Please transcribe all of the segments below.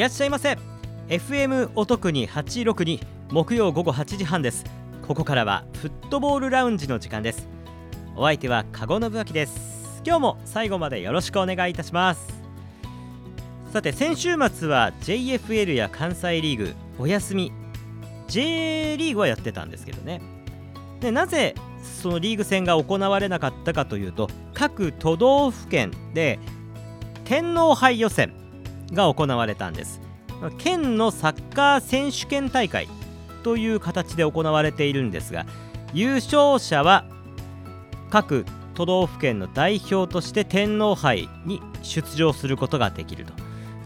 らっしゃいませ。FM お得に862木曜午後8時半です。ここからはフットボールラウンジの時間です。お相手は籠信明です。今日も最後までよろしくお願いいたします。さて先週末は JFL や関西リーグお休み。J リーグはやってたんですけどね。でなぜそのリーグ戦が行われなかったかというと各都道府県で天皇杯予選が行われたんです。県のサッカー選手権大会という形で行われているんですが優勝者は各都道府県の代表として天皇杯に出場することができると。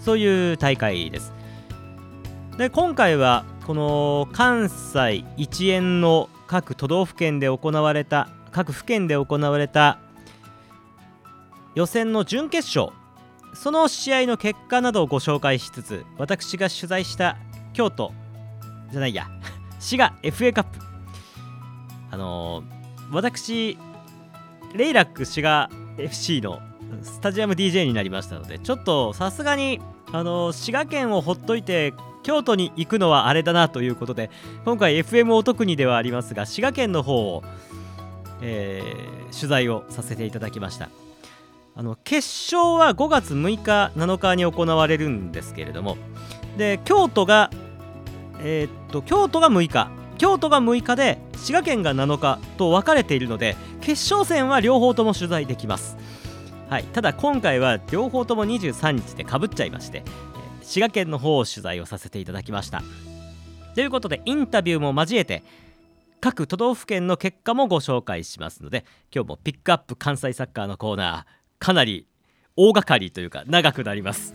そういう大会です。で今回はこの関西一円の各都道府県で行われた各府県で行われた予選の準決勝その試合の結果などをご紹介しつつ私が取材した京都じゃないや 滋賀 FA カップ。あのー、私レイラック滋賀 FC のスタジアム DJ になりましたのでちょっとさすがにあのー、滋賀県をほっといて京都に行くのはあれだなということで今回 FM お得にではありますが滋賀県の方を、えー、取材をさせていただきました。あの決勝は5月6日7日に行われるんですけれどもで京都がえー、っと京都が6日京都が6日で滋賀県が7日と分かれているので決勝戦は両方とも取材できます。はいただ今回は両方とも23日でかぶっちゃいまして滋賀県の方を取材をさせていただきました。ということでインタビューも交えて各都道府県の結果もご紹介しますので今日もピックアップ関西サッカーのコーナーかなり大掛かりというか長くなります。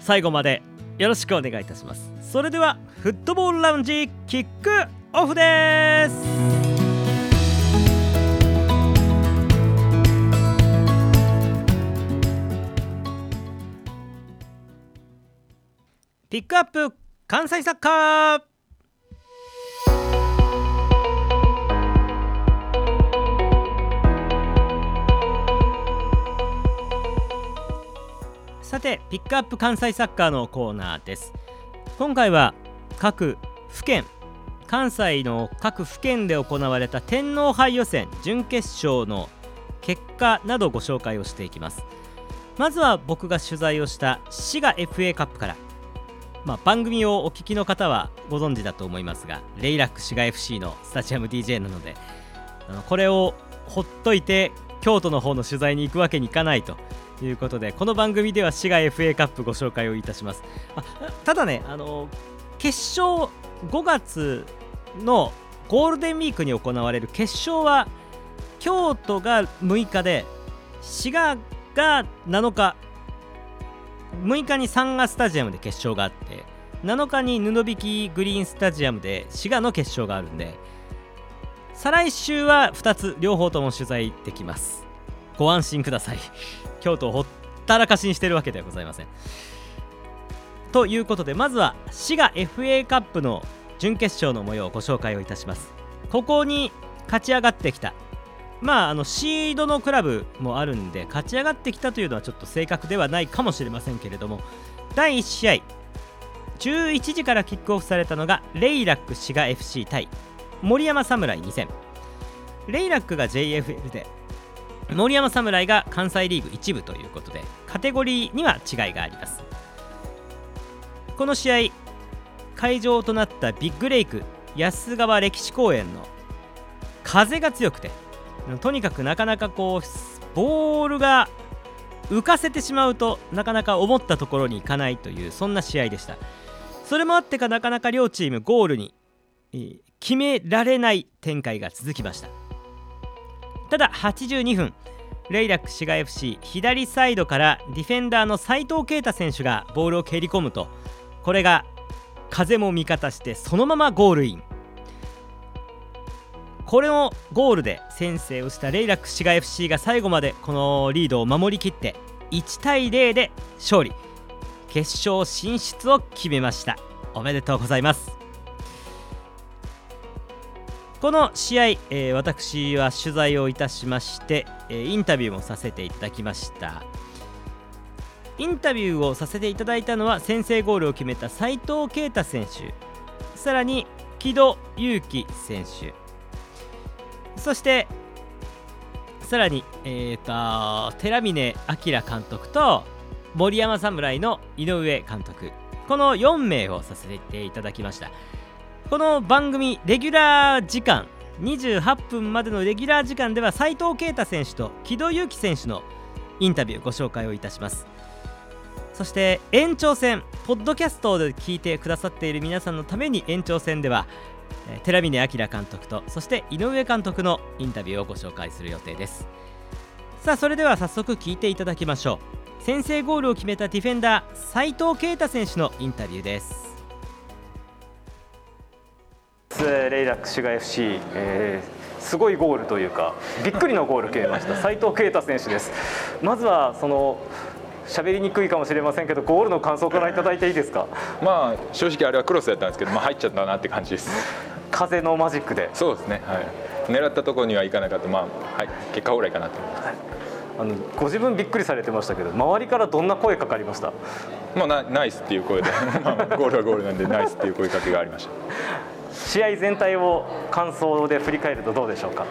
最後までよろしくお願いいたします。それではフットボールラウンジキックオフです。ピックアップ関西サッカー。さてピックアップ関西サッカーのコーナーです。今回は各府県関西の各府県で行われた天皇杯予選準決勝の結果などご紹介をしていきます。まずは僕が取材をした滋賀 FA カップから。まあ、番組をお聞きの方はご存知だと思いますがレイラック滋賀 FC のスタジアム DJ なのであのこれをほっといて京都の方の取材に行くわけにいかないと。ということでこの番組では滋賀 FA カップご紹介をいたします。あただねあの決勝5月のゴールデンウィークに行われる決勝は京都が6日で滋賀が7日6日にサンガスタジアムで決勝があって7日に布引グリーンスタジアムで滋賀の決勝があるんで再来週は2つ両方とも取材できます。ご安心ください。京都をほったらかしにしてるわけではございません。ということでまずは滋賀 FA カップの準決勝の模様をご紹介をいたします。ここに勝ち上がってきた。まああのシードのクラブもあるんで勝ち上がってきたというのはちょっと正確ではないかもしれませんけれども第1試合11時からキックオフされたのがレイラック滋賀 FC 対森山侍2戦。レイラックが JFL で森山侍が関西リーグ1部ということでカテゴリーには違いがあります。この試合会場となったビッグレイク安川歴史公園の風が強くてとにかくなかなかこうボールが浮かせてしまうとなかなか思ったところに行かないというそんな試合でした。それもあってかなかなか両チームゴールに決められない展開が続きました。ただ82分レイラック滋賀 FC 左サイドからディフェンダーの斉藤啓太選手がボールを蹴り込むとこれが風も味方してそのままゴールイン。これをゴールで先制をしたレイラック滋賀 FC が最後までこのリードを守りきって1対0で勝利。決勝進出を決めました。おめでとうございます。この試合、えー、私は取材をいたしまして、えー、インタビューもさせていただきました。インタビューをさせていただいたのは先制ゴールを決めた斉藤慶太選手。さらに木戸祐樹選手。そしてさらに、えーと、寺峰明監督と森山侍の井上監督。この4名をさせていただきました。この番組レギュラー時間28分までのレギュラー時間では斉藤慶太選手と木戸祐樹選手のインタビューご紹介をいたします。そして延長戦ポッドキャストで聞いてくださっている皆さんのために延長戦では寺峰明監督とそして井上監督のインタビューをご紹介する予定です。さあそれでは早速聞いていただきましょう。先制ゴールを決めたディフェンダー斉藤慶太選手のインタビューです。レイラック滋賀 FC、えー、すごいゴールというかびっくりのゴール決めました。斉藤慶太選手です。まずはその喋りにくいかもしれませんけどゴールの感想からいただいていいですか？まあ正直あれはクロスだったんですけど、まあ、入っちゃったなって感じです。風のマジックで。そうですね。はい。狙ったところにはいかなかった。まあ、はい、結果オーライかなと思います、はい。あのご自分びっくりされてましたけど周りからどんな声かかりました？まあナナイスっていう声で。まあ、ゴールはゴールなんでナイスっていう声かけがありました試合全体を感想で振り返るとどうでしょうか？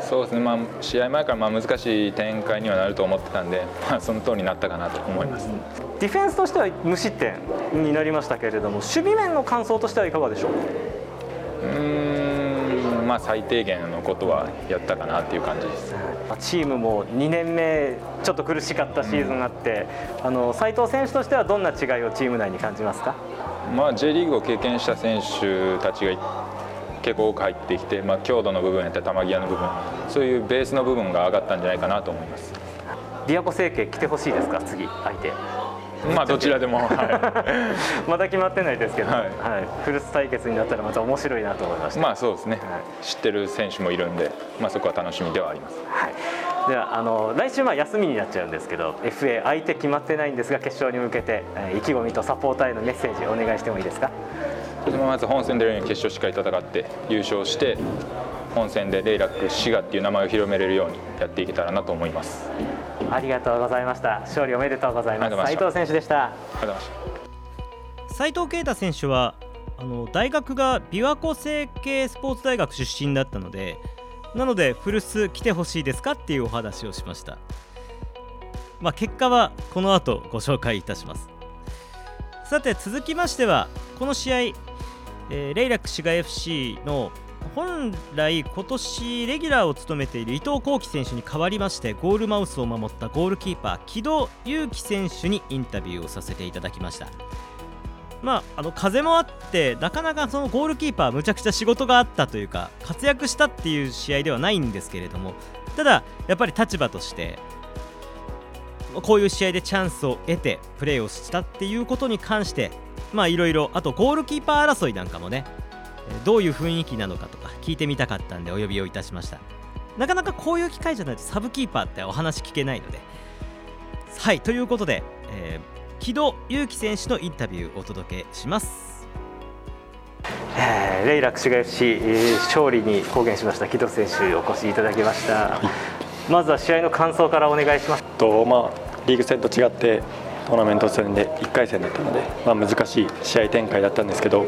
そうですね、まあ、試合前からまあ難しい展開にはなると思ってたんで、まあ、その通りになったかなと思います、ディフェンスとしては無失点になりましたけれども守備面の感想としてはいかがでしょううんまあ最低限のことはやったかなっていう感じです。チームも2年目ちょっと苦しかったシーズンがあって、うん、あの斉藤選手としてはどんな違いをチーム内に感じますか？まあ、J リーグを経験した選手たちが結構多く入ってきて、まあ、強度の部分やったり球際の部分そういうベースの部分が上がったんじゃないかなと思います。琵琶湖成形来てほしいですか？次相手まあどちらでも、はい、まだ決まってないですけど、はい、はい、フルス対決になったらまた面白いなと思いましたまあそうですね、はい、知ってる選手もいるんで、まあ、そこは楽しみではあります、はい。ではあの来週は休みになっちゃうんですけど FA 相手決まってないんですが決勝に向けて、えー、意気込みとサポーターへのメッセージお願いしてもいいですか？まず本戦で決勝しっかり戦って優勝して本戦でレイラック滋賀っていう名前を広めれるようにやっていけたらなと思いますありがとうございました。勝利おめでとうございます。斉藤選手でした。斉藤慶太選手はあの大学が琵琶湖成形スポーツ大学出身だったのでなので古巣来てほしいですかっていうお話をしました。まあ結果はこの後ご紹介いたします。さて続きましてはこの試合、えー、レイラック滋賀 FC の本来今年レギュラーを務めている伊藤幸輝選手に代わりましてゴールマウスを守ったゴールキーパー木戸祐樹選手にインタビューをさせていただきました。まあ、あの風もあってなかなかそのゴールキーパーむちゃくちゃ仕事があったというか活躍したっていう試合ではないんですけれどもただやっぱり立場としてこういう試合でチャンスを得てプレーをしたっていうことに関してまあいろいろあとゴールキーパー争いなんかもねどういう雰囲気なのかとか聞いてみたかったんでお呼びをいたしました。なかなかこういう機会じゃないとサブキーパーってお話聞けないので。はいということで、えー木戸祐樹選手のインタビューをお届けします。えー、レイラックシガ FC、えー、勝利に貢献しました。木戸選手お越しいただきました、まずは試合の感想からお願いします。と、まあ、リーグ戦と違ってトーナメント戦で1回戦だったので、まあ、難しい試合展開だったんですけど、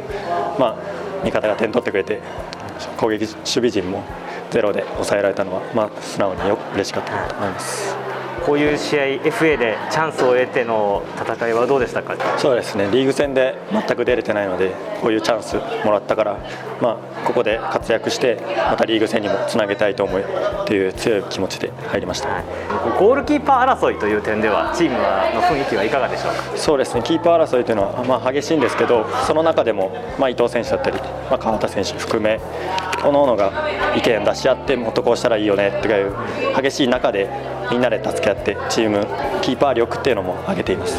まあ、味方が点取ってくれて攻撃守備陣もゼロで抑えられたのは、まあ、素直によ嬉しかったと思います。こういう試合 FA でチャンスを得ての戦いはどうでしたか？そうですね。リーグ戦で全く出れてないのでこういうチャンスもらったから、まあ、ここで活躍してまたリーグ戦にもつなげたいと思うという強い気持ちで入りました、はい、ゴールキーパー争いという点ではチームの雰囲気はいかがでしょうか？そうですね。キーパー争いというのは、まあ、激しいんですけどその中でも、まあ、伊藤選手だったり、まあ、川田選手含め各々が意見出し合ってもっとこうしたらいいよねという激しい中でみんなで助け合ってチームキーパー力っていうのも上げています。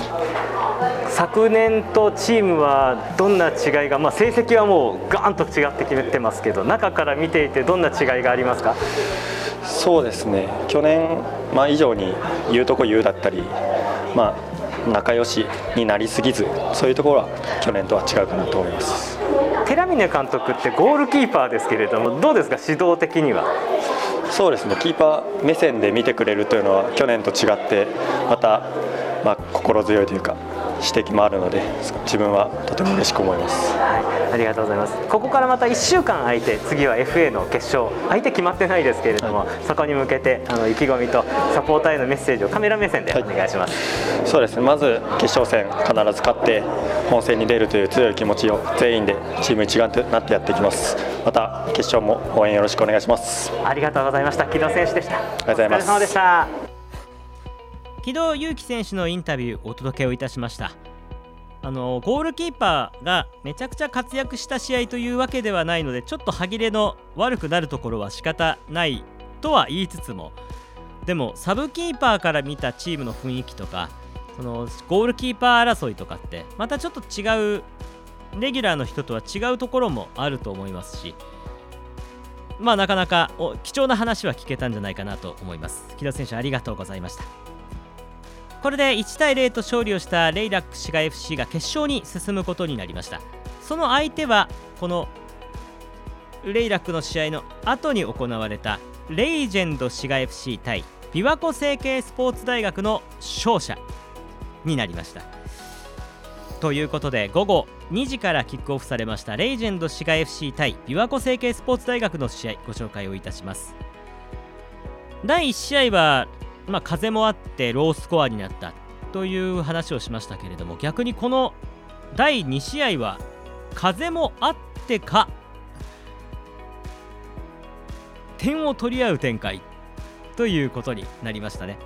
昨年とチームはどんな違いが、まあ、成績はもうガーンと違って決めてますけど中から見ていてどんな違いがありますか？そうですね。去年、まあ、以上に言うとこ言うだったり、まあ、仲良しになりすぎずそういうところは去年とは違うかなと思います。寺峰監督ってゴールキーパーですけれどもどうですか？指導的にはそうですね。キーパー目線で見てくれるというのは去年と違ってまたまあ、心強いというか指摘もあるので自分はとても嬉しく思います、はい、ありがとうございます。ここからまた1週間空いて次は FA の決勝。相手決まってないですけれども、はい、そこに向けてあの意気込みとサポーターへのメッセージをカメラ目線でお願いします、はい、そうですね。まず決勝戦必ず勝って本戦に出るという強い気持ちを全員でチーム一丸となってやっていきます。また決勝も応援よろしくお願いします。ありがとうございました。木戸選手でした。ありがとうございます。お疲れ様でした木戸祐希選手のインタビューお届けをいたしました。あのゴールキーパーがめちゃくちゃ活躍した試合というわけではないのでちょっと歯切れの悪くなるところは仕方ないとは言いつつもでもサブキーパーから見たチームの雰囲気とかそのゴールキーパー争いとかってまたちょっと違うレギュラーの人とは違うところもあると思いますしまあなかなか貴重な話は聞けたんじゃないかなと思います。木田選手ありがとうございました。これで1対0と勝利をしたレイラック滋賀 FC が決勝に進むことになりました。その相手はこのレイラックの試合の後に行われたレイジェンド滋賀 FC 対琵琶湖成蹊スポーツ大学の勝者になりました。ということで午後2時からキックオフされましたレイジェンド滋賀 FC 対琵琶湖成蹊スポーツ大学の試合ご紹介をいたします。第1試合はまあ、風もあってロースコアになったという話をしましたけれども逆にこの第2試合は風もあってか点を取り合う展開ということになりましたね。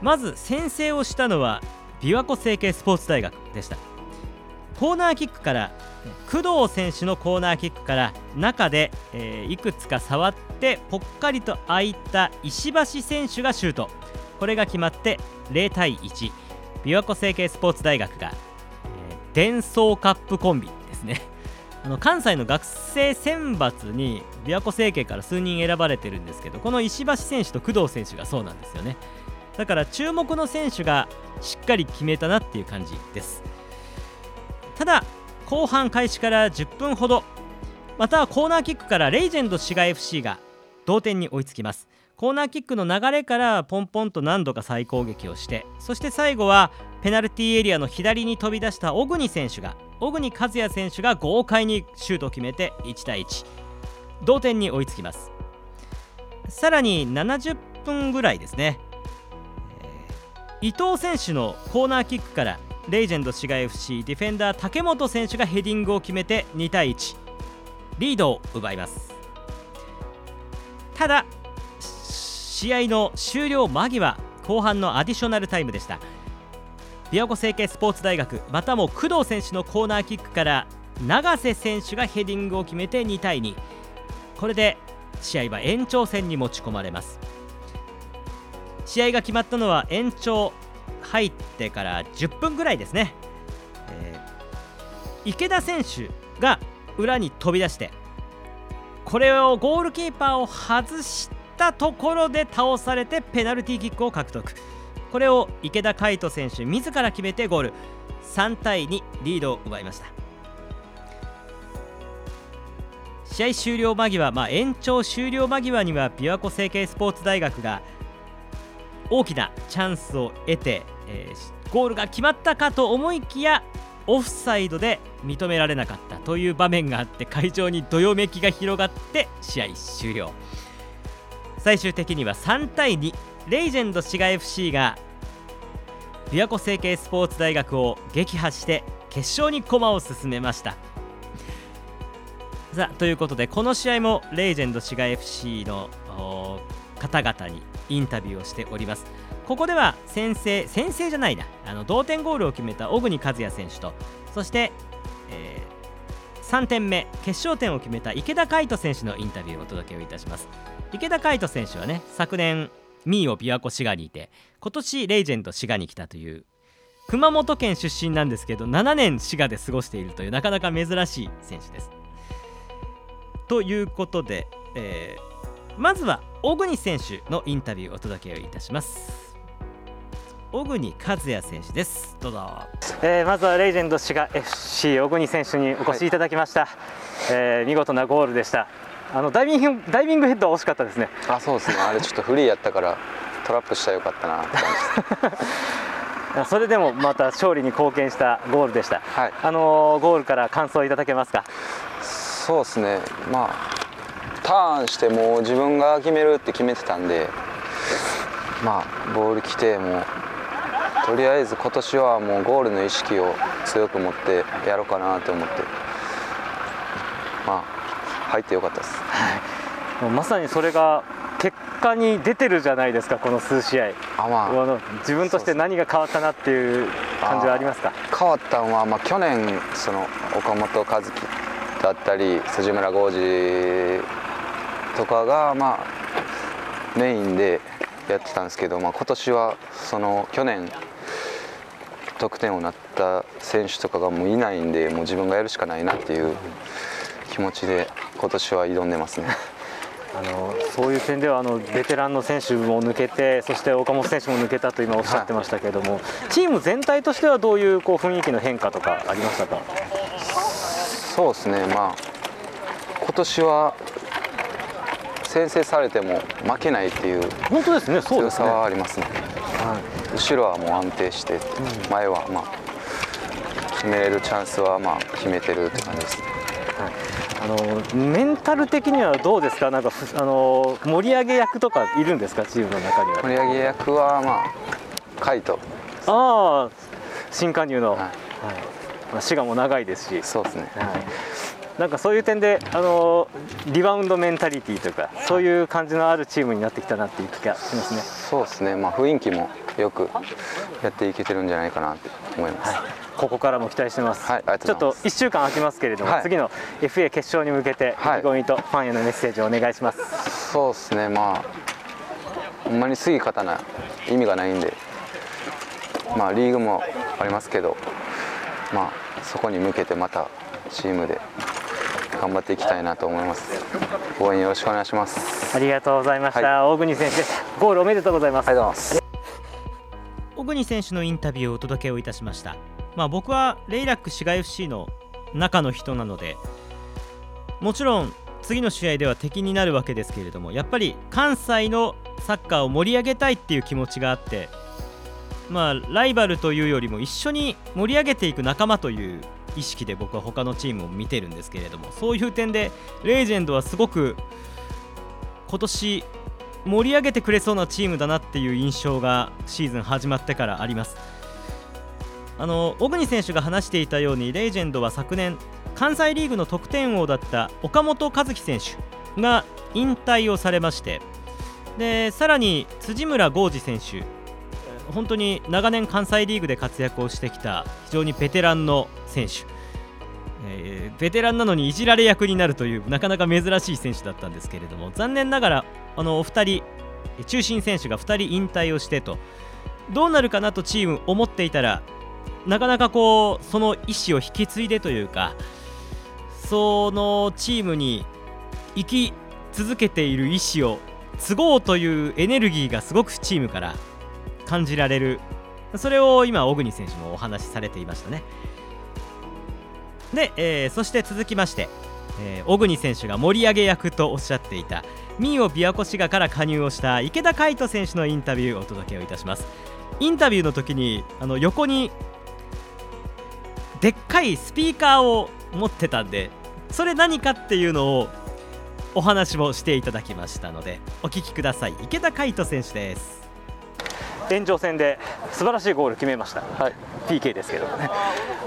まず先制をしたのは琵琶湖成蹊スポーツ大学でした。コーナーキックから工藤選手のコーナーキックから中で、えー、いくつか触ってぽっかりと空いた石橋選手がシュート。これが決まって0対1琵琶湖成蹊スポーツ大学が、えー、伝送カップコンビですね。あの関西の学生選抜に琵琶湖成蹊から数人選ばれてるんですけどこの石橋選手と工藤選手がそうなんですよね。だから注目の選手がしっかり決めたなっていう感じです。ただ後半開始から10分ほどまたはコーナーキックからレイジェンド滋賀 FC が同点に追いつきます。コーナーキックの流れからポンポンと何度か再攻撃をしてそして最後はペナルティーエリアの左に飛び出した小国選手が小国和也選手が豪快にシュートを決めて1対1同点に追いつきます。さらに70分ぐらいですね、伊藤選手のコーナーキックからレイジェンド滋賀 FC ディフェンダー竹本選手がヘディングを決めて2対1リードを奪います。ただ試合の終了間際後半のアディショナルタイムでした。琵琶湖成蹊スポーツ大学またも工藤選手のコーナーキックから永瀬選手がヘディングを決めて2対2これで試合は延長戦に持ち込まれます。試合が決まったのは延長入ってから10分ぐらいですね、えー、池田選手が裏に飛び出してこれをゴールキーパーを外したところで倒されてペナルティーキックを獲得。これを池田海人選手自ら決めてゴール。3対2リードを奪いました。試合終了間際、まあ、延長終了間際には琵琶湖成蹊スポーツ大学が大きなチャンスを得て、えー、ゴールが決まったかと思いきやオフサイドで認められなかったという場面があって会場にどよめきが広がって試合終了。最終的には3対2レイジェンド滋賀 FC が琵琶湖成蹊スポーツ大学を撃破して決勝に駒を進めました。さあということでこの試合もレイジェンド滋賀 FC の方々にインタビューをしております。ここでは先制先制じゃないな。あの同点ゴールを決めた小国和也選手とそして、えー、3点目決勝点を決めた池田海人選手のインタビューをお届けをいたします。池田海人選手はね昨年ミーを琵琶湖滋賀にいて今年レイジェンド滋賀に来たという熊本県出身なんですけど7年滋賀で過ごしているというなかなか珍しい選手です。ということで、えーまずは小国選手のインタビューをお届けをいたします。小国和也選手です。どうぞ、えー、まずはレジェンド滋賀 FC 小国選手にお越しいただきました、はい、えー、見事なゴールでした。あのダイビングダイビングヘッドは惜しかったですね。あそうですね。あれちょっとフリーやったからトラップしたらよかったなって感じ。それでもまた勝利に貢献したゴールでした、はい、あのゴールから感想いただけますか？そうですね。まあターンしてもう自分が決めるって決めてたんでまあボール来てもうとりあえず今年はもうゴールの意識を強く持ってやろうかなと思って。まあ入ってよかったです、はい、まさにそれが結果に出てるじゃないですかこの数試合。あ、まあ、自分として何が変わったなっていう感じはありますか？変わったのは、まあ、去年その岡本和樹だったり辻村剛二とかがまあメインでやってたんですけど、まあ、今年はその去年得点をなった選手とかがもういないんでもう自分がやるしかないなっていう気持ちで今年は挑んでますね。あのそういう点ではあのベテランの選手も抜けてそして岡本選手も抜けたと今おっしゃってましたけれども、はい、チーム全体としてはどういうこう雰囲気の変化とかありましたか？そうですね、まあ、今年は先制されても負けないっていう本当ですね強さはありますね。はい、後ろはもう安定して、前はまあ決めれるチャンスはまあ決めてるって感じですね。あのメンタル的にはどうですか、なんかあの盛り上げ役とかいるんですか、チームの中には。盛り上げ役は、まあ、カイト。ああ、新加入の、はいはいまあ、滋賀も長いですし、そうですね、はい、なんかそういう点であのリバウンドメンタリティーというかそういう感じのあるチームになってきたなっていう気がしますね。そうですね。まあ雰囲気もよくやっていけてるんじゃないかなって思います。はい、ここからも期待してます。はい、ます。ちょっと1週間空きますけれども、はい、次の FA 決勝に向けて意気込みとファンへのメッセージをお願いします。そうですね。まあほんまに次勝たな意味がないんで、まあリーグもありますけど、まあそこに向けてまたチームで頑張っていきたいなと思います。応援よろしくお願いします。ありがとうございました、はい、大国選手ですゴールおめでとうございます小国選手のインタビューをお届けをいたしました。まあ僕はレイラック滋賀 FC の中の人なのでもちろん次の試合では敵になるわけですけれどもやっぱり関西のサッカーを盛り上げたいっていう気持ちがあってまあライバルというよりも一緒に盛り上げていく仲間という意識で僕は他のチームを見てるんですけれどもそういう点でレジェンドはすごく今年盛り上げてくれそうなチームだなっていう印象がシーズン始まってからあります。あの小国選手が話していたようにレジェンドは昨年関西リーグの得点王だった岡本和樹選手が引退をされましてでさらに辻村剛二選手本当に長年関西リーグで活躍をしてきた非常にベテランの選手、えー、ベテランなのにいじられ役になるというなかなか珍しい選手だったんですけれども残念ながらあのお二人中心選手が2人引退をしてとどうなるかなとチーム思っていたらなかなかこうその意思を引き継いでというかそのチームに生き続けている意思を継ごうというエネルギーがすごくチームから感じられる。それを今小国選手もお話しされていましたね。で、えー、そして続きまして、えー、小国選手が盛り上げ役とおっしゃっていたミーオ琵琶湖滋賀から加入をした池田海人選手のインタビューをお届けをいたします。インタビューの時にあの横にでっかいスピーカーを持ってたんでそれ何かっていうのをお話もしていただきましたのでお聞きください。池田海人選手です。延長戦で素晴らしいゴール決めました、はい、PK ですけど。もね、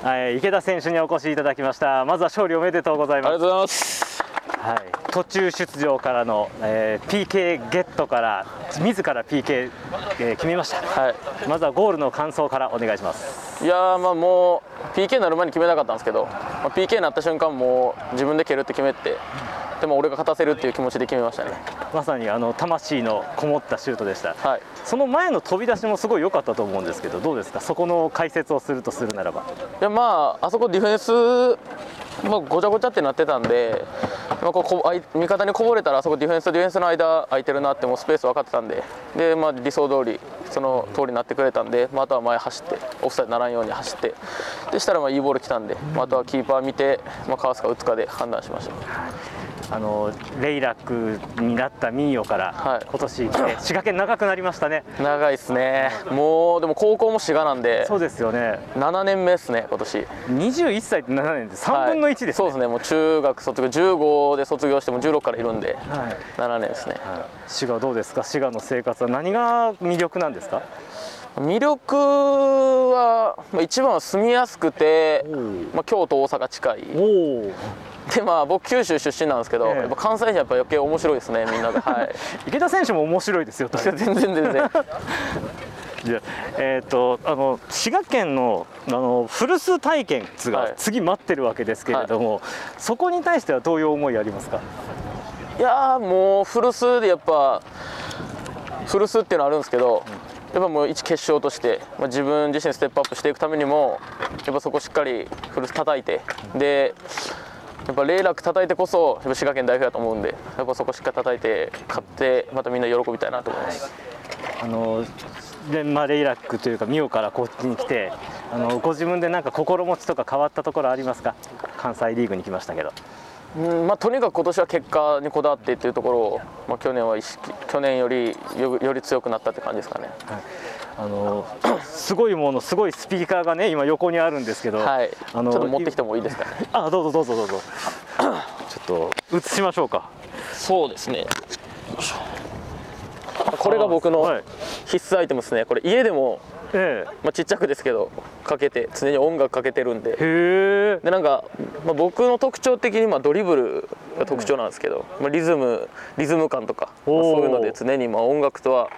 はい、池田選手にお越しいただきました。まずは勝利おめでとうございます。ありがとうございます。はい、途中出場からの、えー、PK ゲットから自ら PK、えー、決めました、はい、まずはゴールの感想からお願いします。いやまあもう PK になる前に決めなかったんですけど、まあ、PK になった瞬間もう自分で蹴るって決めてでも俺が勝たせるっていう気持ちで決めましたね。まさにあの魂のこもったシュートでした、はい、その前の飛び出しもすごい良かったと思うんですけどどうですか？そこの解説をするとするならば。いやまああそこディフェンス、まあ、ごちゃごちゃってなってたんで、まあ、ここ味方にこぼれたらあそこディフェンスとディフェンスの間空いてるなってもうスペース分かってたんで。で、まあ、理想通りその通りになってくれたんで、まあ、あとは前走ってオフサイドならんように走って。でしたらまあいいボール来たんで、まあ、あとはキーパー見て、まあ、かわすか打つかで判断しました。あのレイラックになったミーヨから、はい。今年来て滋賀県長くなりましたね。長いですね。もうでも高校も滋賀なんでそうですよね。7年目ですね今年。21歳って7年で3分の1ですね、はいそうですね。もう中学卒業15で卒業しても16からいるんではい。7年ですね。滋賀どうですか？滋賀の生活は。何が魅力なんですか？魅力はまあ一番は住みやすくて、まあ、京都大阪近い。でまあ僕九州出身なんですけど、ええ。やっぱ関西人やっぱ余計面白いですねみんなが。はい。池田選手も面白いですよ全然全然じゃあえー、とあの滋賀県のあの古巣体験がはい。次待ってるわけですけれども、そこに対してはどういう思いありますか？いやーもう古巣でやっぱ古巣っていうのはあるんですけど、やっぱもう一決勝として、まあ、自分自身ステップアップしていくためにもやっぱそこしっかり古巣叩いてでやっぱレイラック叩いてこそやっぱ滋賀県代表だと思うんでやっぱそこしっかり叩いて勝ってまたみんな喜びたいなと思います。あのでまあ、レイラックというかミオからこっちに来てあのご自分でなんか心持ちとか変わったところありますか？関西リーグに来ましたけどうんまあ、とにかく今年は結果にこだわってっていうところを、まあ、去年は意識去年よりよより強くなったって感じですかね。あのすごいものすごいスピーカーがね今横にあるんですけど、はい、あのちょっと持ってきてもいいですかね？あどうぞどうぞどうぞちょっと映しましょうかそうですね。これが僕のはい。必須アイテムですね。これ家でも、えまあ、ちっちゃくですけどかけて常に音楽かけてるんで。えへえ。でなんか、まあ、僕の特徴的にまあドリブルが特徴なんですけど、まあ、リズムリズム感とか、そういうので常にまあ音楽とは、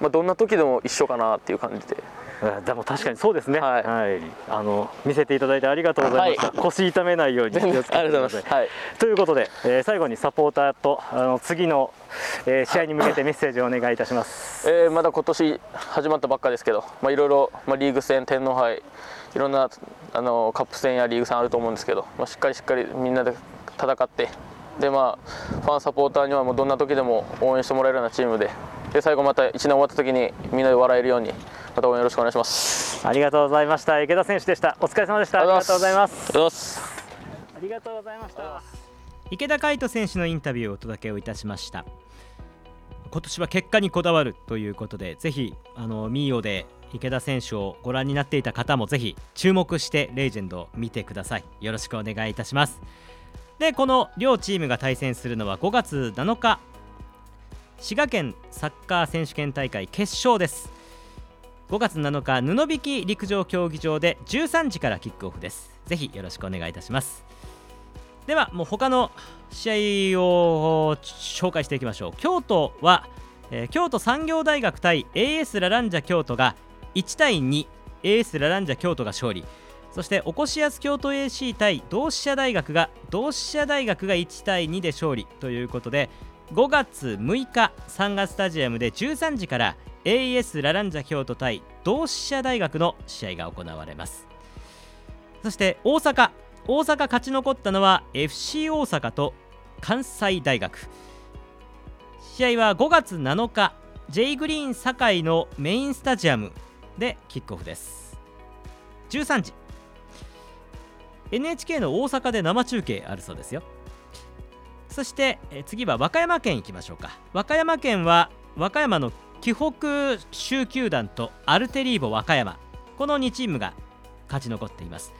まあ、どんな時でも一緒かなっていう感じで。あでも確かにそうですね。はい。あの見せていただいてありがとうございました。は腰痛めないように。気をつけてありがとうございます、はい、ということで、えー最後にサポーターとあの次の、えー試合に向けてメッセージをお願いいたします。えーまだ今年始まったばっかですけど、まあ、いろいろ、まあ、リーグ戦、天皇杯いろんなあのカップ戦やリーグ戦あると思うんですけど、まあ、しっかりしっかりみんなで戦ってで、まあ、ファン、サポーターにはもうどんな時でも応援してもらえるようなチームでで最後また1年終わった時にみんなで笑えるようにまた応援よろしくお願いします。ありがとうございました。池田選手でした。お疲れ様でした。ありがとうございます。ありがとうございますありがとうございました。池田海人選手のインタビューをお届けをいたしました今年は結果にこだわるということでぜひあのミーオで池田選手をご覧になっていた方もぜひ注目してレジェンドを見てくださいよろしくお願いいたしますでこの両チームが対戦するのは5月7日。滋賀県サッカー選手権大会決勝です。5月7日布引陸上競技場で13時からキックオフです。ぜひよろしくお願いいたします。ではもう他の試合を紹介していきましょう。京都は、えー京都産業大学対 AS ラランジャ京都が1対 2AS ラランジャ京都が勝利。そしておこしやす京都 AC 対同志社大学が同志社大学が1対2で勝利ということで5月6日サンガスタジアムで13時から AS ラランジャ京都対同志社大学の試合が行われます。そして大阪。大阪勝ち残ったのは FC 大阪と関西大学。試合は5月7日 J グリーン堺のメインスタジアムでキックオフです。13時。NHK の大阪で生中継あるそうですよ。そしてえ次は和歌山県行きましょうか。和歌山県は和歌山の紀北州球団とアルテリーボ和歌山。この2チームが勝ち残っています。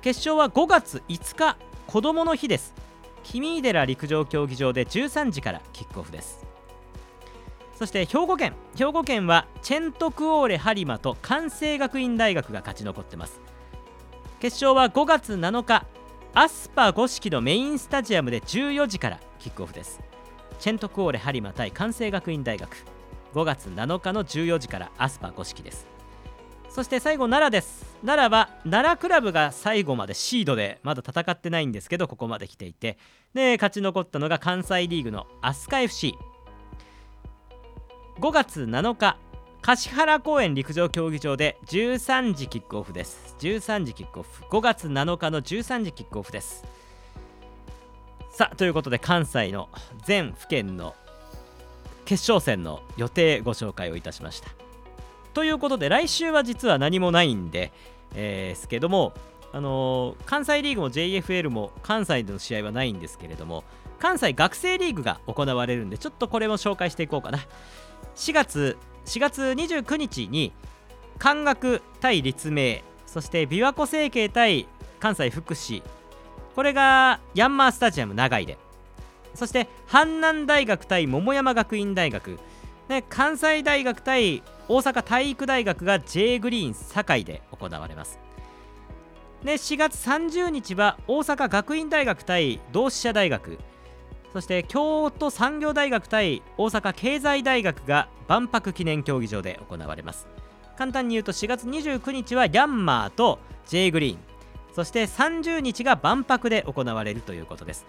決勝は5月5日子どもの日です。君井寺陸上競技場で13時からキックオフです。そして兵庫県。兵庫県はチェントクオーレ播磨と関西学院大学が勝ち残ってます。決勝は5月7日アスパ五色のメインスタジアムで14時からキックオフです。チェントクオーレ播磨対関西学院大学5月7日の14時からアスパ五色です。そして最後奈良です。奈良は奈良クラブが最後までシードでまだ戦ってないんですけどここまで来ていてで勝ち残ったのが関西リーグの飛鳥 FC5 月7日橿原公園陸上競技場で13時キックオフです。13時キックオフ。5月7日の13時キックオフです。さあということで関西の全府県の決勝戦の予定ご紹介をいたしました。ということで来週は実は何もないんで、えーですけどもあのー関西リーグも JFL も関西での試合はないんですけれども関西学生リーグが行われるんでちょっとこれも紹介していこうかな。4月4月29日に関学対立命そして琵琶湖成蹊対関西福祉これがヤンマースタジアム長井で。そして阪南大学対桃山学院大学。で関西大学対大阪体育大学が J グリーン堺で行われます。で4月30日は大阪学院大学対同志社大学。そして京都産業大学対大阪経済大学が万博記念競技場で行われます。簡単に言うと4月29日はヤンマーと J グリーン。そして30日が万博で行われるということです。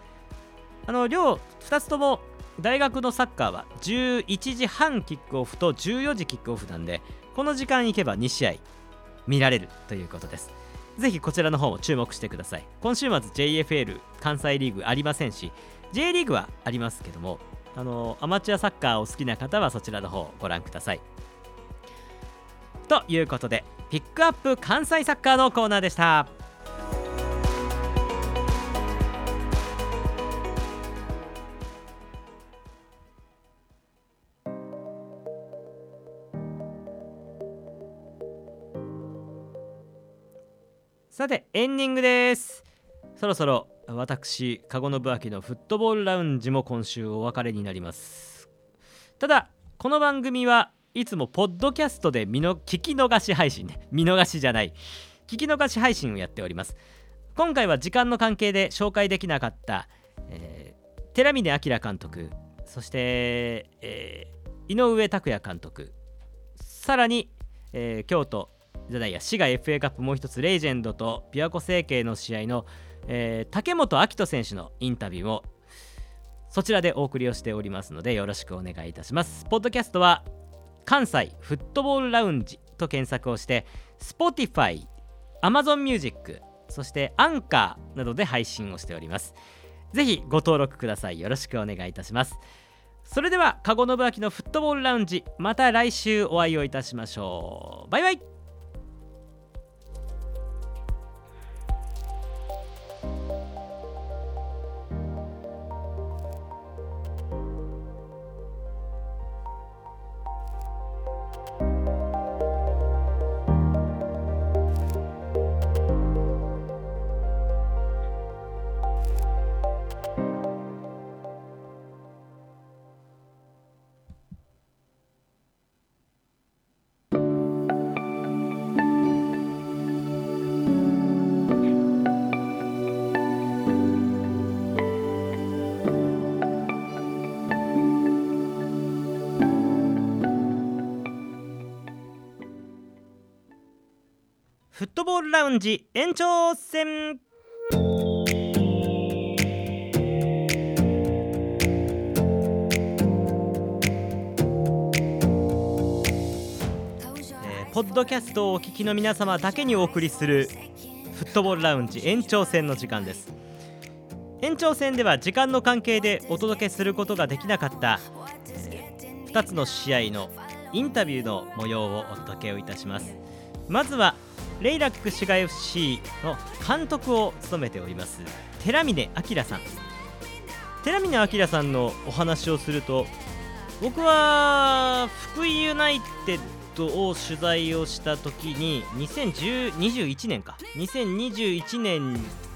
あの両2つとも大学のサッカーは11時半キックオフと14時キックオフなんでこの時間行けば2試合見られるということです。ぜひこちらの方も注目してください。今週末 JFL 関西リーグありませんし J リーグはありますけどもあのアマチュアサッカーを好きな方はそちらの方をご覧ください。ということでピックアップ関西サッカーのコーナーでした。さてエンディングです。そろそろ私籠信明のフットボールラウンジも今週お別れになります。ただこの番組はいつもポッドキャストで見の聞き逃し配信ね。見逃しじゃない。聞き逃し配信をやっております。今回は時間の関係で紹介できなかった、えー寺峰明監督そして、えー井上拓也監督さらに、えー京都じゃないや滋賀 FA カップもう一つレジェンドと琵琶湖成蹊の試合の、えー竹本明人選手のインタビューをそちらでお送りをしておりますのでよろしくお願いいたします。ポッドキャストは関西フットボールラウンジと検索をして Spotify、Amazon Music そしてアンカーなどで配信をしております。ぜひご登録ください。よろしくお願いいたします。それでは籠信明のフットボールラウンジまた来週お会いをいたしましょう。バイバイ。フットボールラウンジ延長戦。えーポッドキャストをお聞きの皆様だけにお送りするフットボールラウンジ延長戦の時間です。延長戦では時間の関係でお届けすることができなかった、え2つの試合のインタビューの模様をお届けをいたします。まずはレイラック滋賀 FC の監督を務めております寺峰明さん。寺峰明さんのお話をすると僕は福井ユナイテッドを取材をした時に2021年か。2021年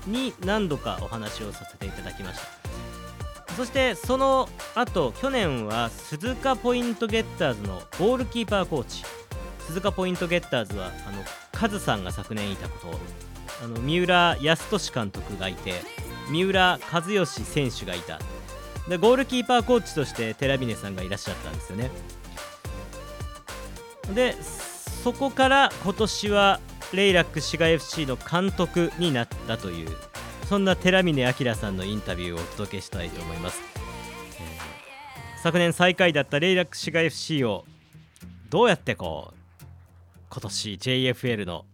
に何度かお話をさせていただきました。そしてその後去年は鈴鹿ポイントゲッターズのゴールキーパーコーチ。鈴鹿ポイントゲッターズはあのカズさんが昨年いたこと。あの三浦康俊監督がいて三浦知良選手がいた。でゴールキーパーコーチとして寺峰さんがいらっしゃったんですよね。でそこから今年はレイラック滋賀 FC の監督になったというそんな寺峰明さんのインタビューをお届けしたいと思います、えー昨年最下位だったレイラック滋賀 FC をどうやってこう今年 JFL の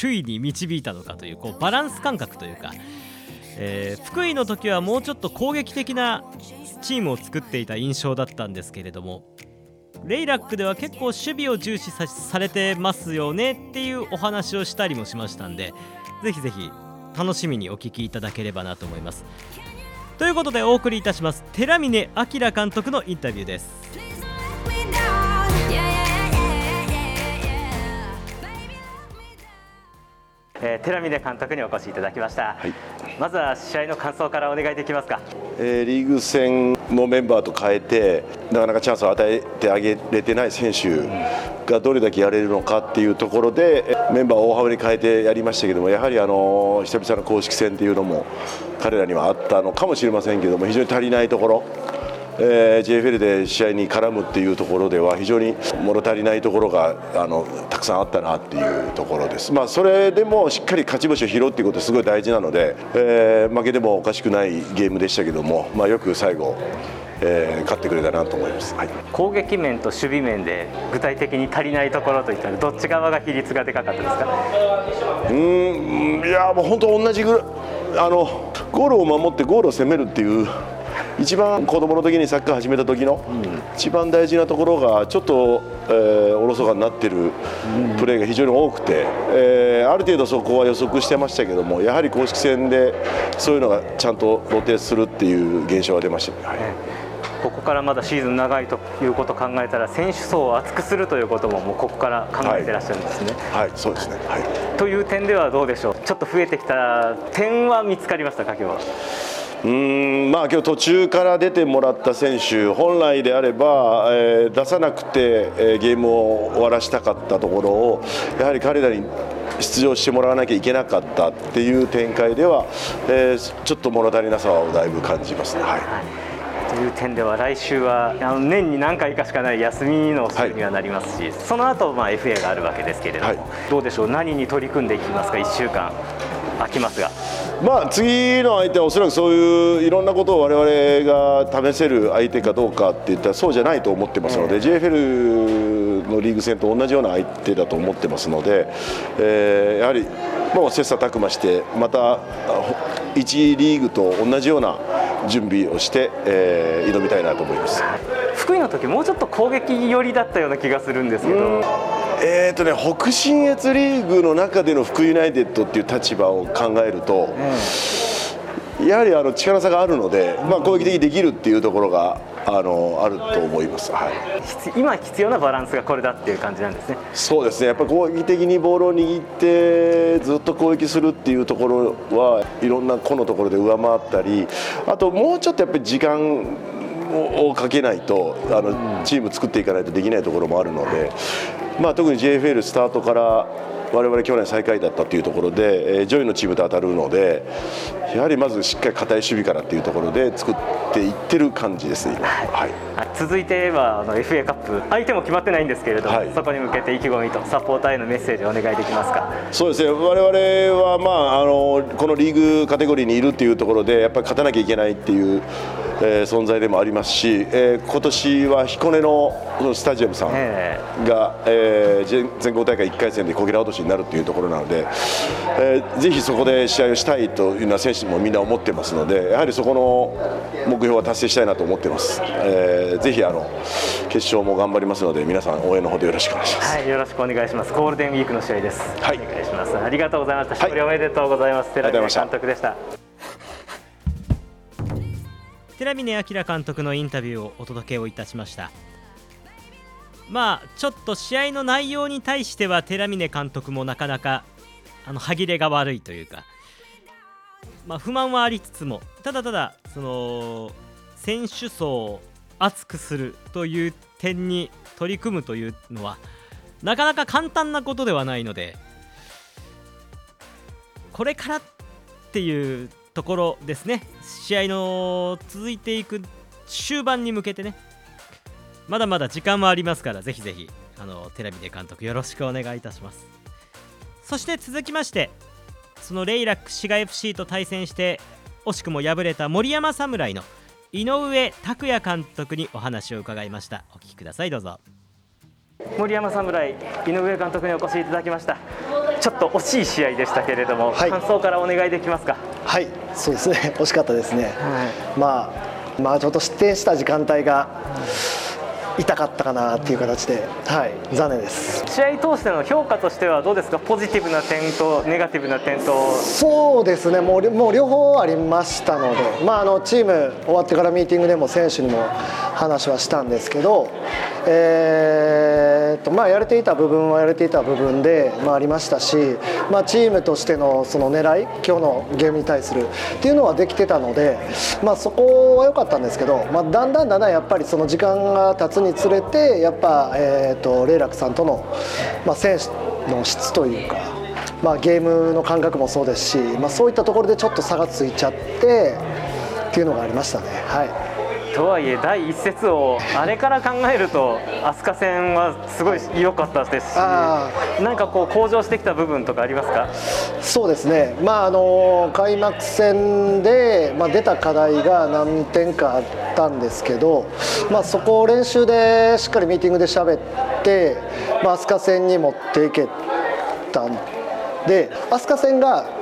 首位に導いたのかというこうバランス感覚というか、えー福井の時はもうちょっと攻撃的なチームを作っていた印象だったんですけれどもレイラックでは結構守備を重視さされてますよねっていうお話をしたりもしましたんでぜひぜひ楽しみにお聞きいただければなと思います。ということでお送りいたします寺峰明監督のインタビューです。えー、寺峰監督にお越しいただきました、はい、まずは試合の感想からお願いできますか、えー、リーグ戦のメンバーと変えてなかなかチャンスを与えてあげれてない選手がどれだけやれるのかっていうところでメンバーを大幅に変えてやりましたけどもやはりあの久々の公式戦っていうのも彼らにはあったのかもしれませんけども非常に足りないところえー、JFL で試合に絡むっていうところでは非常に物足りないところがあのたくさんあったなっていうところです、まあ、それでもしっかり勝ち星を拾うっていうことすごい大事なので、えー、負けてもおかしくないゲームでしたけども、まあ、よく最後えー、勝ってくれたなと思います、はい、攻撃面と守備面で具体的に足りないところといったらどっち側が比率がでかかったですか？うんいやもう本当同じぐらいあのゴールを守ってゴールを攻めるっていう一番子供の時にサッカー始めた時の一番大事なところがちょっと、えー、おろそかになってるプレーが非常に多くて、えー、ある程度そこは予測してましたけどもやはり公式戦でそういうのがちゃんと露呈するっていう現象が出ました、はい、ここからまだシーズン長いということを考えたら選手層を厚くするということももうここから考えてらっしゃるんですね。はい、はい、そうですね、はい、という点ではどうでしょう。ちょっと増えてきた点は見つかりましたか今日は。うんまあ今日途中から出てもらった選手本来であれば、えー、出さなくて、えー、ゲームを終わらしたかったところをやはり彼らに出場してもらわなきゃいけなかったっていう展開では、えー、ちょっと物足りなさをだいぶ感じますね。はい。という点では来週はあの年に何回かしかない休みの週にはなりますし、はい、その後まあ FA があるわけですけれども、はい、どうでしょう？何に取り組んでいきますか？1週間空きますが。まあ、次の相手はおそらくそういういろんなことを我々が試せる相手かどうかっていったらそうじゃないと思ってますので、JFL のリーグ戦と同じような相手だと思ってますので、えー、やはりもう切磋琢磨してまた1リーグと同じような準備をして、えー、挑みたいなと思います。福井の時もうちょっと攻撃寄りだったような気がするんですけど。えーとね、北信越リーグの中での福井ユナイテッドっていう立場を考えると、うん、やはりあの力差があるので、まあ、攻撃的にできるっていうところがあのあると思います、はい、今必要なバランスがこれだっていう感じなんですね。そうですね。やっぱり攻撃的にボールを握ってずっと攻撃するっていうところはいろんな個のところで上回ったりあともうちょっとやっぱり時間をかけないとあのチーム作っていかないとできないところもあるので、まあ、特に JFL スタートから我々去年最下位だったというところで、えー、上位のチームと当たるのでやはりまずしっかり堅い守備からっていうところで作っていってる感じですね、今、はい、続いてはあの FA カップ。相手も決まってないんですけれども、はい、そこに向けて意気込みとサポーターへのメッセージをお願いできますか？そうですね。我々は、まあ、あのこのリーグカテゴリーにいるっていうところでやっぱり勝たなきゃいけないっていうえー、存在でもありますし、えー、今年は彦根のスタジアムさんが、えー、全国大会1回戦でこぎら落としになるというところなので、えー、ぜひそこで試合をしたいというのは選手もみんな思ってますのでやはりそこの目標は達成したいなと思っています、えー、ぜひあの決勝も頑張りますので皆さん応援のほどよろしくお願いします、はい、よろしくお願いします。ゴールデンウィークの試合です、はい、お願いします。ありがとうございました。勝利おめでとうございます、はい、寺田監督でした。寺峰明監督のインタビューをお届けをいたしましたまあちょっと試合の内容に対しては寺峰監督もなかなかあの歯切れが悪いというか、まあ、不満はありつつもただただその選手層を厚くするという点に取り組むというのはなかなか簡単なことではないのでこれからっていうところですね。試合の続いていく終盤に向けてね。まだまだ時間もありますからぜひぜひあのテレビで監督よろしくお願いいたします。そして続きましてそのレイラック滋賀 FC と対戦して惜しくも敗れた森山侍の井上拓也監督にお話を伺いました。お聞きくださいどうぞ。森山侍井上監督にお越しいただきました。ちょっと惜しい試合でしたけれども、はい、感想からお願いできますか？はいそうですね。惜しかったですね、はい、まあまあちょっと失点した時間帯が、痛かったかなっていう形で、はい、残念です。試合通しての評価としてはどうですか？ポジティブな点とネガティブな点と。そうですね。もうもう両方ありましたので、まあ、あのチーム終わってからミーティングでも選手にも話はしたんですけど、えーとまあ、やれていた部分はやれていた部分で、まあ、ありましたし、まあ、チームとしてのその狙い今日のゲームに対するっていうのはできてたので、まあ、そこは良かったんですけど、まあ、だんだんだんだんやっぱりその時間が経つにつれてやっぱ、えーと、レイラクさんとの、まあ、選手の質というか、まあ、ゲームの感覚もそうですし、まあ、そういったところでちょっと差がついちゃってっていうのがありましたね。はいとはいえ第1節をあれから考えると飛鳥戦はすごい良かったですし何かこう向上してきた部分とかありますか？そうですね、まあ、あの開幕戦で、まあ、出た課題が何点かあったんですけど、まあ、そこを練習でしっかりミーティングで喋って、まあ、飛鳥戦に持っていけたんで飛鳥戦が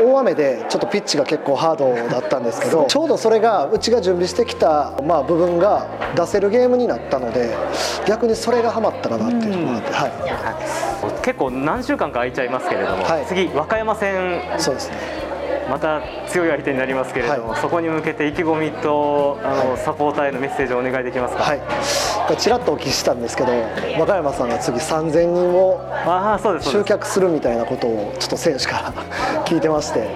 大雨でちょっとピッチが結構ハードだったんですけどちょうどそれがうちが準備してきた、まあ、部分が出せるゲームになったので逆にそれがはまったかなっていう。のがあって、はい、結構何週間か空いちゃいますけれども、はい、次和歌山戦そうですねまた強い相手になりますけれども、はい、そこに向けて意気込みとあの、サポーターへのメッセージをお願いできますか？はい、ちらっとお聞きしたんですけど、和歌山さんが次3000人を集客するみたいなことをちょっと選手から 聞いてまして、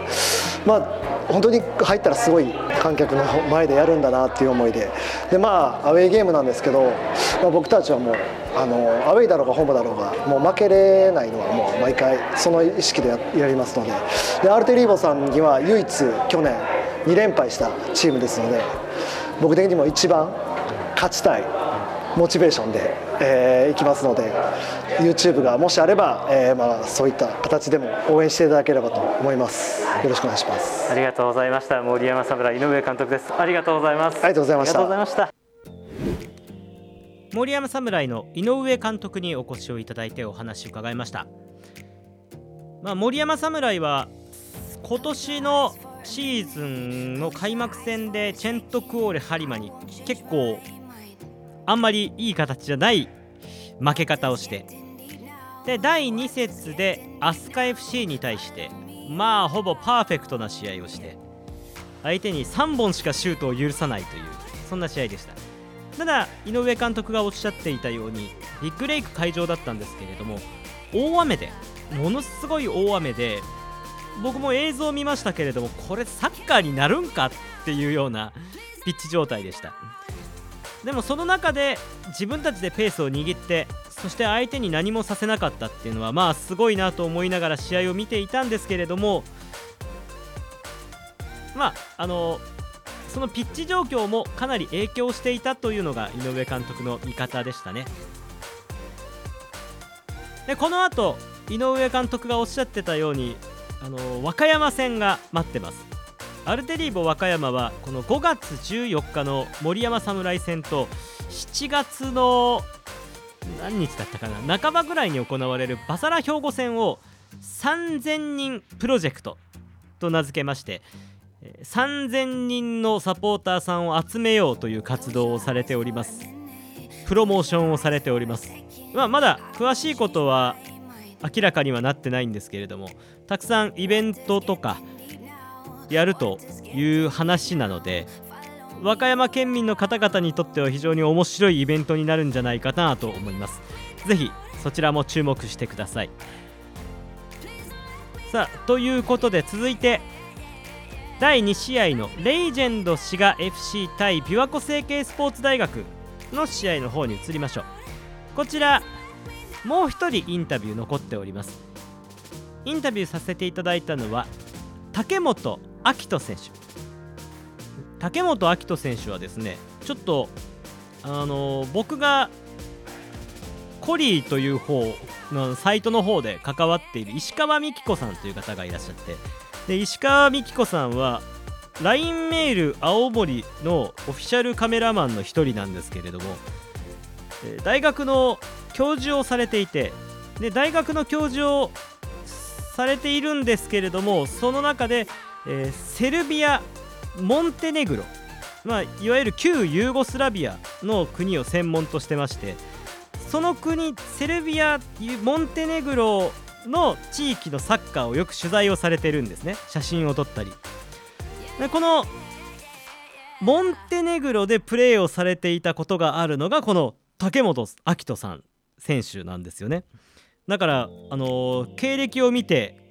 まあ本当に入ったらすごい観客の前でやるんだなっていう思いで、でまあアウェーゲームなんですけど、まあ、僕たちはもうあのアウェイだろうがホームだろうがもう負けれないのはもう毎回その意識でやりますので。でアルテリーボさんには唯一去年2連敗したチームですので僕的にも一番勝ちたいモチベーションで、えー、いきますので YouTube がもしあれば、えー、まあ、そういった形でも応援していただければと思います。よろしくお願いします。ありがとうございました。森山侍井上監督です。ありがとうございます。ありがとうございました。森山侍の井上監督にお越しをいただいてお話を伺いました、まあ、森山侍は今年のシーズンの開幕戦でチェントクオーレ播磨に結構あんまりいい形じゃない負け方をして。で第2節で飛鳥 FC に対してまあほぼパーフェクトな試合をして相手に3本しかシュートを許さないというそんな試合でした。ただ井上監督がおっしゃっていたようにビッグレイク会場だったんですけれども大雨でものすごい大雨で僕も映像を見ましたけれどもこれサッカーになるんかっていうようなピッチ状態でした。でもその中で自分たちでペースを握ってそして相手に何もさせなかったっていうのはまあすごいなと思いながら試合を見ていたんですけれどもまああのそのピッチ状況もかなり影響していたというのが井上監督の見方でしたね。でこの後井上監督がおっしゃってたようにあの和歌山戦が待ってます。アルテリーボ和歌山はこの5月14日の森山侍戦と7月の何日だったかな。半ばぐらいに行われるバサラ兵庫戦を3000人プロジェクトと名付けまして3000人のサポーターさんを集めようという活動をされております。プロモーションをされております、まあ、まだ詳しいことは明らかにはなってないんですけれどもたくさんイベントとかやるという話なので和歌山県民の方々にとっては非常に面白いイベントになるんじゃないかなと思います。ぜひそちらも注目してください。さあということで続いて第2試合のレイジェンド滋賀 FC 対琵琶湖成蹊スポーツ大学の試合の方に移りましょう。こちらもう1人インタビュー残っております。インタビューさせていただいたのは竹本明人選手。竹本明人選手はですねちょっとあの僕がコリーという方のサイトの方で関わっている石川美希子さんという方がいらっしゃってで石川美希子さんは LINE メール青森のオフィシャルカメラマンの一人なんですけれども大学の教授をされていてで大学の教授をされているんですけれどもその中で、えー、セルビアモンテネグロ。まあ、いわゆる旧ユーゴスラビアの国を専門としてましてその国セルビアモンテネグロの地域のサッカーをよく取材をされてるんですね。写真を撮ったり。でこのモンテネグロでプレーをされていたことがあるのがこの竹本明人さん選手なんですよね。だからあのー、経歴を見て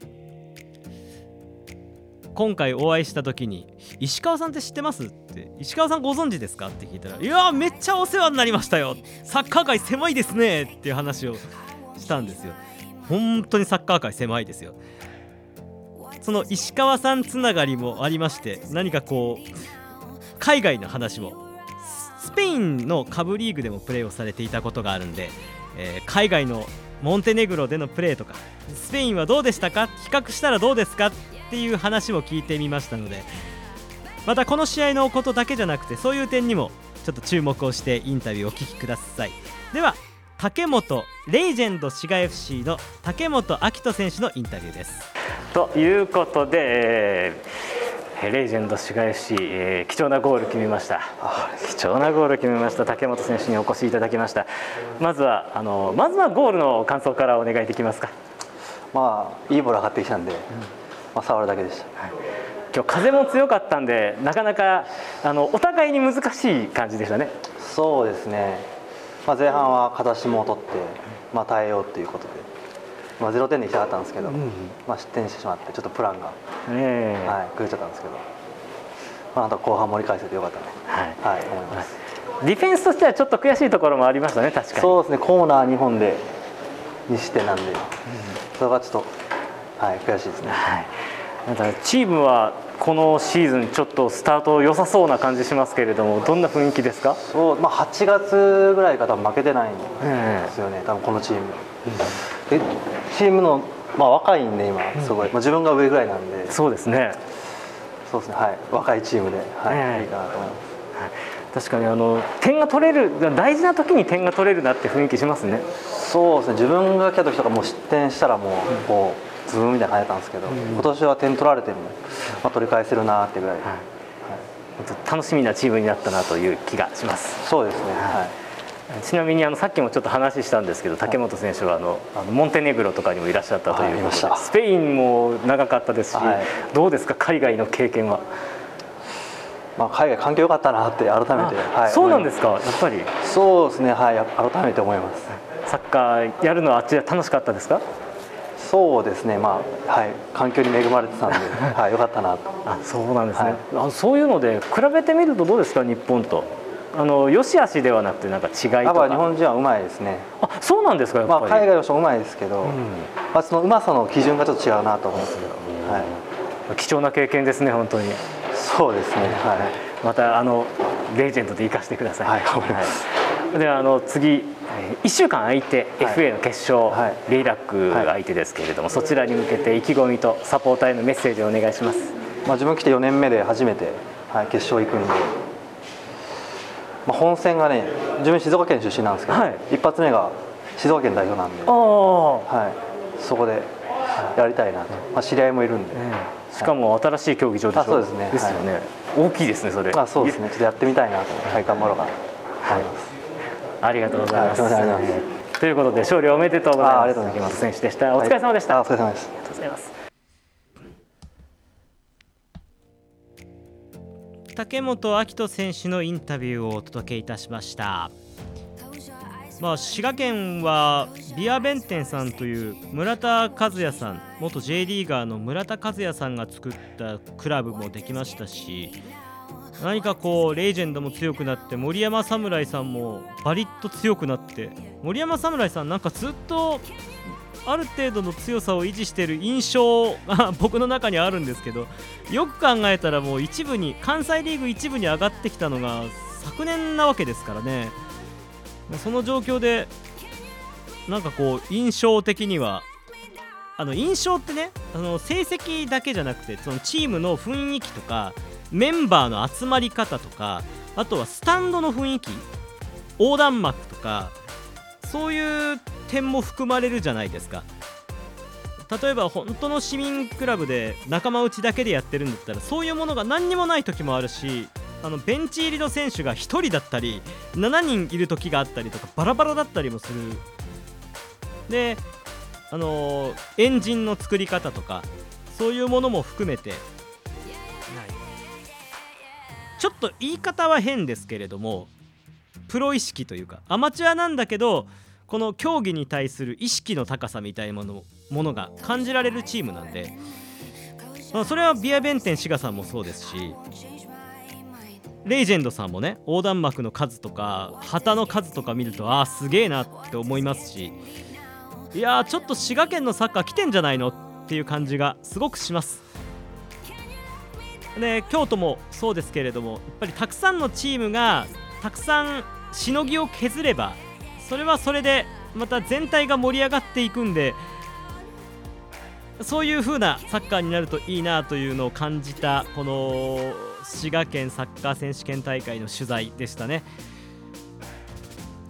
今回お会いした時に「石川さんって知ってます?」って「石川さんご存知ですか?」って聞いたら「いやめっちゃお世話になりましたよサッカー界狭いですね」っていう話をしたんですよ本当にサッカー界狭いですよその石川さんつながりもありまして何かこう海外の話もスペインの下部リーグでもプレーをされていたことがあるんで、えー、海外のモンテネグロでのプレーとかスペインはどうでしたか？比較したらどうですか？っていう話も聞いてみましたのでまたこの試合のことだけじゃなくてそういう点にもちょっと注目をしてインタビューをお聞きください。では竹本レイジェンド滋賀 FC の竹本明人選手のインタビューです。ということで、えー、レイジェンド滋賀 FC、えー、貴重なゴール決めました。貴重なゴール決めました。竹本選手にお越しいただきました。まずはあのまずはゴールの感想からお願いできますか。まあいいボール上がってきたんで、うん、まあ、触るだけでした、はい、今日風も強かったんでなかなかあのお互いに難しい感じでしたね。そうですね。まあ、前半は形も取って、まあ、耐えようということで、まあ、0点でいきたかったんですけど、うん、まあ、失点してしまってちょっとプランが、えー、はい、狂っちゃったんですけど、まあ、あと後半盛り返せてよかったね、はい、はい、思います。ディフェンスとしてはちょっと悔しいところもありましたね確かに。そうですねコーナー2本で2失点なんで、うん、それがちょっと、はい、悔しいですね、はい、なんかチームはこのシーズンちょっとスタート良さそうな感じしますけれどもどんな雰囲気ですか？そう、まあ、8月ぐらいから負けてないんですよね、多分このチーム、うん、チームの、まあ、若いんで今すごい、まあ、自分が上ぐらいなんで。そうですね。そうですねはい。若いチームで、はい、いいかなと思います、確かにあの点が取れる大事な時に点が取れるなって雰囲気しますね。そうですね。自分が来た時とかもう失点したらもうこう、ズームみたいな感じだったんですけど、うん、今年は点取られても、まあ、取り返せるなってぐらい、はい、はい、楽しみなチームになったなという気がします。そうですね、はい、ちなみにあのさっきもちょっと話したんですけど竹本選手はあのあのモンテネグロとかにもいらっしゃったということで、はい、スペインも長かったですし、はい、どうですか？海外の経験は。まあ、海外環境良かったなって改めて、はい、そうなんですか？やっぱり。そうですね。はい。改めて思います。サッカーやるのはあっちで楽しかったですか？そうですね、まあはい、環境に恵まれてたんで、はい、よかったなと。あそうなんですね、はい、あそういうので、比べてみるとどうですか、日本と。あの良し悪しではなくて、なんか違いとか日本人はうまいですね。あそうなんですか、まあ、海外の人もうまいですけど、うん、まあ、そのうまさの基準がちょっと違うなと思うんですけど、はい、貴重な経験ですね、本当に。そうですね、はい、またあのレジェンドで生かしてください。はい、頑張ります。ではあの次1週間空いて FA の決勝、はい、レイラックが相手ですけれども、はい、そちらに向けて意気込みとサポーターへのメッセージをお願いします、まあ、自分来て4年目で初めて、はい、決勝行くんで、まあ、本戦がね自分静岡県出身なんですけど、はい、一発目が静岡県代表なんで、はい、そこでやりたいなと、まあ、知り合いもいるんで、しかも新しい競技場でしょ？そうですね。ですよね、大きいですねそれ。あそうですね。ちょっとやってみたいなとはい頑張ろうかなと思います、ありがとうございます。ということで勝利おめでとうございます。ありがとうございます。選手でした。お疲れ様でした。お疲れ様です。ありがとうございます。竹本明人選手のインタビューをお届けいたしました。まあ、滋賀県はビアベンテンさんという村田和也さん元 J リーガーの村田和也さんが作ったクラブもできましたし何かこうレジェンドも強くなって森山侍さんもバリッと強くなって森山侍さんなんかずっとある程度の強さを維持してる印象が 僕の中にあるんですけどよく考えたらもう一部に関西リーグ一部に上がってきたのが昨年なわけですからね。その状況でなんかこう印象的にはあの印象ってねあの成績だけじゃなくてそのチームの雰囲気とかメンバーの集まり方とかあとはスタンドの雰囲気横断幕とかそういう点も含まれるじゃないですか。例えば本当の市民クラブで仲間内だけでやってるんだったらそういうものが何にもない時もあるしあのベンチ入りの選手が1人だったり7人いる時があったりとかバラバラだったりもする。であのー、エンジンの作り方とかそういうものも含めてちょっと言い方は変ですけれどもプロ意識というかアマチュアなんだけどこの競技に対する意識の高さみたいなものものが感じられるチームなんで、まあ、それはビアベンテン志賀さんもそうですしレイジェンドさんもね横断幕の数とか旗の数とか見るとああすげえなって思いますしいやちょっと滋賀県のサッカー来てんじゃないのっていう感じがすごくします。で京都もそうですけれどもやっぱりたくさんのチームがたくさんしのぎを削ればそれはそれでまた全体が盛り上がっていくんでそういう風なサッカーになるといいなというのを感じたこの滋賀県サッカー選手権大会の取材でしたね。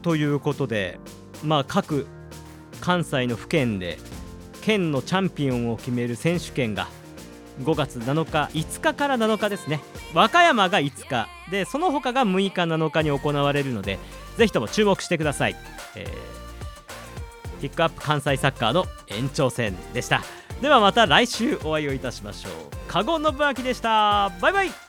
ということで、まあ、各関西の府県で県のチャンピオンを決める選手権が5月7日5日から7日ですね。和歌山が5日。でその他が6日7日に行われるのでぜひとも注目してください、えー、ピックアップ関西サッカーの延長戦でした。ではまた来週お会いをいたしましょう。加護信明でした。バイバイ。